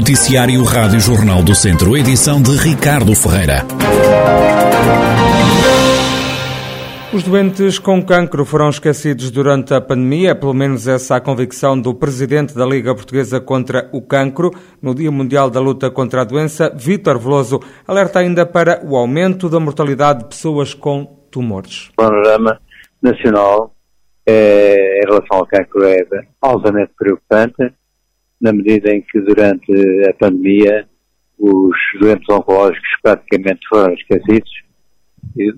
Noticiário Rádio Jornal do Centro, edição de Ricardo Ferreira. Os doentes com cancro foram esquecidos durante a pandemia, pelo menos essa é a convicção do presidente da Liga Portuguesa contra o Cancro. No Dia Mundial da Luta contra a Doença, Vítor Veloso alerta ainda para o aumento da mortalidade de pessoas com tumores. O panorama nacional é, em relação ao cancro é altamente preocupante, na medida em que durante a pandemia os doentes oncológicos praticamente foram esquecidos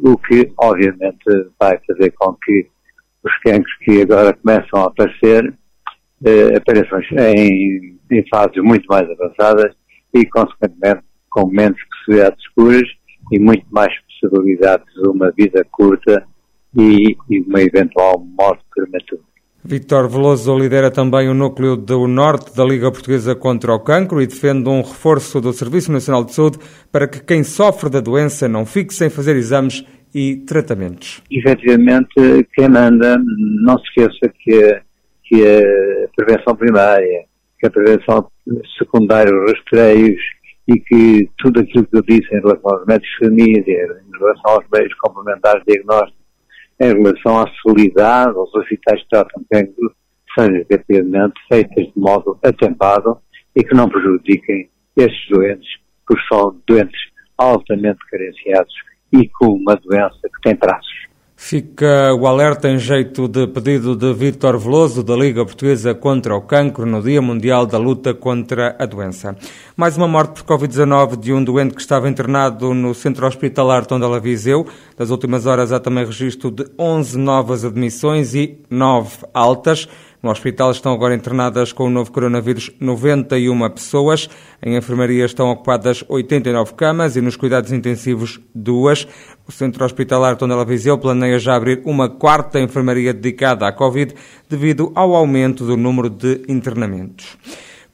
o que obviamente vai fazer com que os cancros que agora começam a aparecer eh, apareçam em, em, fases muito mais avançadas e, consequentemente, com menos possibilidades curas e muito mais possibilidades de uma vida curta e, e uma eventual morte prematura. Vítor Veloso lidera também o núcleo do Norte da Liga Portuguesa contra o Cancro e defende um reforço do Serviço Nacional de Saúde para que quem sofre da doença não fique sem fazer exames e tratamentos. Efetivamente, quem manda, não se esqueça que, que a prevenção primária, que a prevenção secundária, os rastreios e que tudo aquilo que eu disse em relação aos médicos de família, em relação aos meios complementares de diagnóstico, em relação à solidariedade aos hospitais tratam cancro, sejam efetivamente feitas de modo atempado e que não prejudiquem estes doentes, porque são doentes altamente carenciados e com uma doença que tem traços. Fica o alerta em jeito de pedido de Vítor Veloso, da Liga Portuguesa contra o Cancro, no Dia Mundial da Luta contra a Doença. Mais uma morte por Covid-19 de um doente que estava internado no Centro Hospitalar Tondela Viseu. Das últimas horas há também registro de 11 novas admissões e 9 altas. No hospital estão agora internadas com o novo coronavírus 91 pessoas. Em enfermaria estão ocupadas 89 camas e nos cuidados intensivos duas. O Centro Hospitalar Tondela Viseu planeia já abrir uma quarta enfermaria dedicada à Covid devido ao aumento do número de internamentos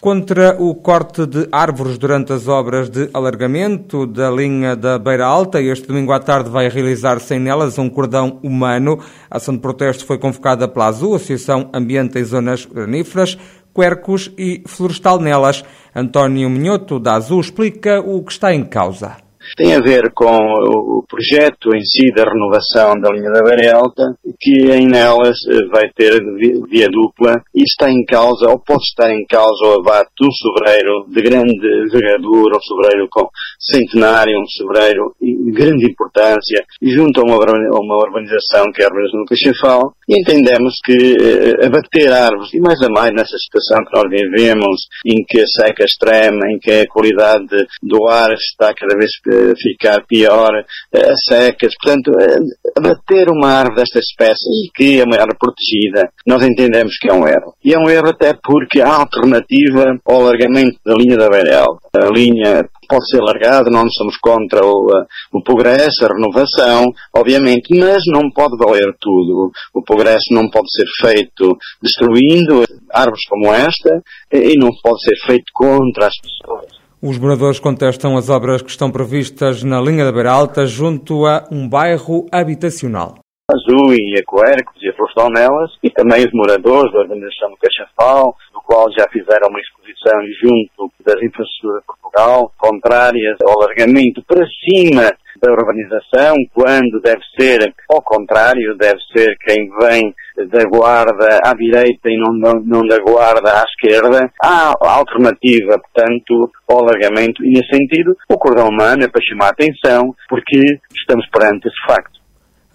contra o corte de árvores durante as obras de alargamento da linha da Beira Alta. Este domingo à tarde vai realizar-se em nelas um cordão humano. A ação de protesto foi convocada pela Azul, Associação Ambiente em Zonas Graníferas, Quercos e Florestal Nelas. António Minhoto, da Azul, explica o que está em causa tem a ver com o projeto em si da renovação da linha da Beira Alta, que em nelas eh, vai ter via dupla e está em causa, ou pode estar em causa, o abate do sobreiro de grande envergadura, um sobreiro com centenário, um sobreiro de grande importância, junto a uma, uma urbanização que é a urbanização do Caixafal, e entendemos que uh, abater árvores, e mais a mais nessa situação que nós vivemos, em que a seca extrema, em que a qualidade do ar está cada vez a ficar pior, a secas, portanto, abater uma árvore desta espécie, e que é uma árvore protegida, nós entendemos que é um erro. E é um erro até porque há alternativa ao alargamento da linha da Beira A linha pode ser largada, não somos contra o, o progresso, a renovação, obviamente, mas não pode valer tudo. O progresso não pode ser feito destruindo árvores como esta e não pode ser feito contra as pessoas. Os moradores contestam as obras que estão previstas na linha da Beira Alta junto a um bairro habitacional. Azul e a Coercos e Florestal nelas, e também os moradores da organização do Caixafal, do qual já fizeram uma exposição junto das infraestruturas de Portugal, contrárias ao alargamento para cima da urbanização, quando deve ser, ao contrário, deve ser quem vem da guarda à direita e não, não, não da guarda à esquerda. Há alternativa, portanto, ao alargamento e, nesse sentido, o cordão humano é para chamar a atenção, porque estamos perante esse facto.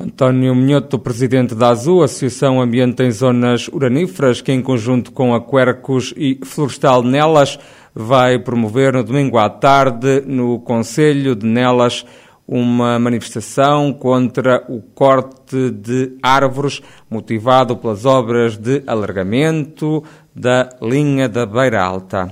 António Minhoto, presidente da Azul, Associação Ambiente em Zonas Uraníferas, que em conjunto com a Quercus e Florestal Nelas vai promover no domingo à tarde no Conselho de Nelas uma manifestação contra o corte de árvores motivado pelas obras de alargamento da linha da Beira Alta.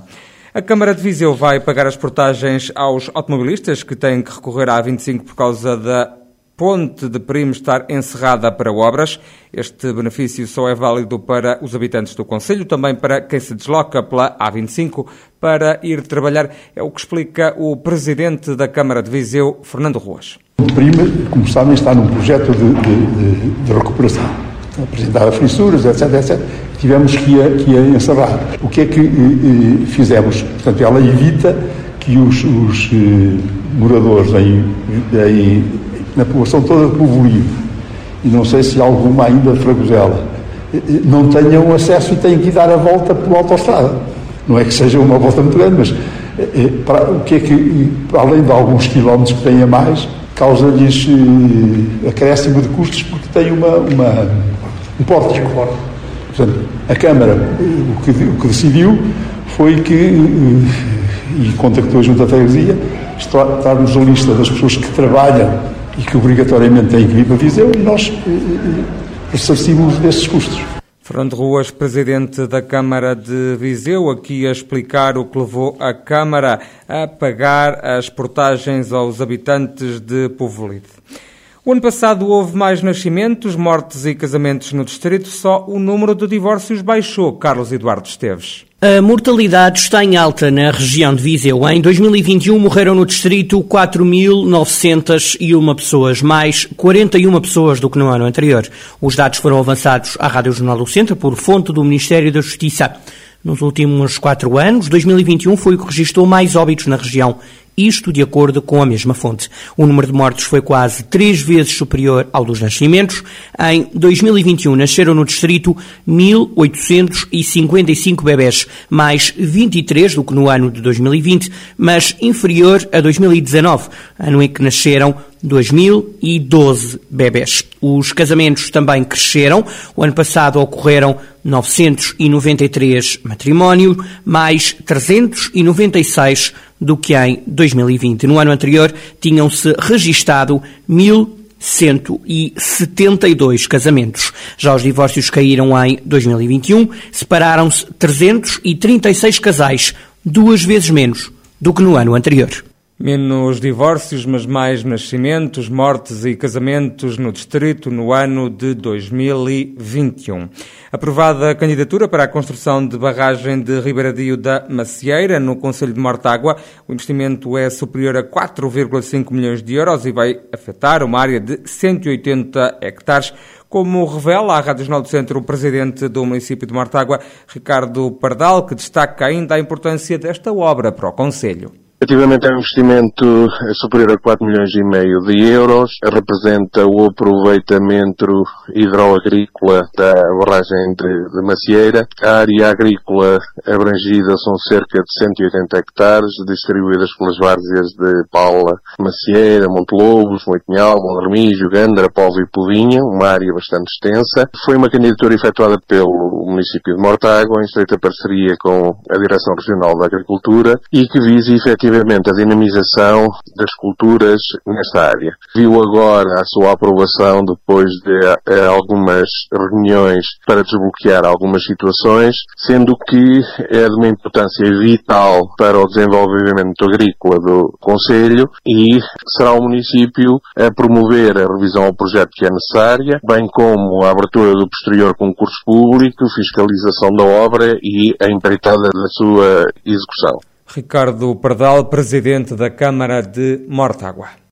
A Câmara de Viseu vai pagar as portagens aos automobilistas que têm que recorrer à A25 por causa da ponte de Primo estar encerrada para obras. Este benefício só é válido para os habitantes do Conselho, também para quem se desloca pela A25 para ir trabalhar. É o que explica o presidente da Câmara de Viseu, Fernando Ruas. O Primo, como sabem, está num projeto de, de, de, recuperação. Apresentava fissuras, etc, etc. tivemos que ir, que ir encerrar. O que é que eh, fizemos? Portanto, ela evita que os, os eh, moradores em, em, na população toda de Povo Livre, e não sei se alguma ainda de Fragosela, não tenham acesso e têm que dar a volta pela autostrada. Não é que seja uma volta muito grande, mas para, o que é que, além de alguns quilómetros que têm a mais, causa-lhes acréscimo de custos porque tem uma, uma um pórtico. Portanto, a Câmara o que, o que decidiu foi que, e contactou junto à freguesia, estarmos na lista das pessoas que trabalham e que obrigatoriamente têm que vir para Viseu e nós ressarcimos desses custos. Fernando Ruas, presidente da Câmara de Viseu, aqui a explicar o que levou a Câmara a pagar as portagens aos habitantes de Povolide. O ano passado houve mais nascimentos, mortes e casamentos no distrito, só o número de divórcios baixou. Carlos Eduardo Esteves. A mortalidade está em alta na região de Viseu. Em 2021 morreram no distrito 4.901 pessoas, mais 41 pessoas do que no ano anterior. Os dados foram avançados à Rádio Jornal do Centro por fonte do Ministério da Justiça. Nos últimos quatro anos, 2021 foi o que registrou mais óbitos na região isto de acordo com a mesma fonte. O número de mortos foi quase três vezes superior ao dos nascimentos. Em 2021 nasceram no distrito 1.855 bebés, mais 23 do que no ano de 2020, mas inferior a 2019, ano em que nasceram 2012 bebés. Os casamentos também cresceram. O ano passado ocorreram 993 matrimónios, mais 396 do que em 2020. No ano anterior tinham-se registado 1.172 casamentos. Já os divórcios caíram em 2021, separaram-se 336 casais, duas vezes menos do que no ano anterior. Menos divórcios, mas mais nascimentos, mortes e casamentos no distrito no ano de 2021. Aprovada a candidatura para a construção de barragem de Ribeiradio da Macieira, no Conselho de Mortágua. O investimento é superior a 4,5 milhões de euros e vai afetar uma área de 180 hectares. Como revela a Rádio Jornal do Centro o presidente do município de Mortágua, Ricardo Pardal, que destaca ainda a importância desta obra para o Conselho. Efetivamente é um investimento superior a 4 milhões e meio de euros, representa o aproveitamento hidroagrícola da barragem de, Macieira. A área agrícola abrangida são cerca de 180 hectares, distribuídas pelas várzeas de Paula, Macieira, Monte Lobos, Moitinhal, Montermijo, Gandra, Povo e Puvinha, uma área bastante extensa. Foi uma candidatura efetuada pelo município de Mortágua, em estreita parceria com a Direção Regional da Agricultura, e que visa efetivamente efetivamente a dinamização das culturas nesta área. Viu agora a sua aprovação depois de eh, algumas reuniões para desbloquear algumas situações, sendo que é de uma importância vital para o desenvolvimento agrícola do Conselho e será o município a promover a revisão ao projeto que é necessária, bem como a abertura do posterior concurso público, fiscalização da obra e a empreitada da sua execução. Ricardo Pardal, presidente da Câmara de Mortágua.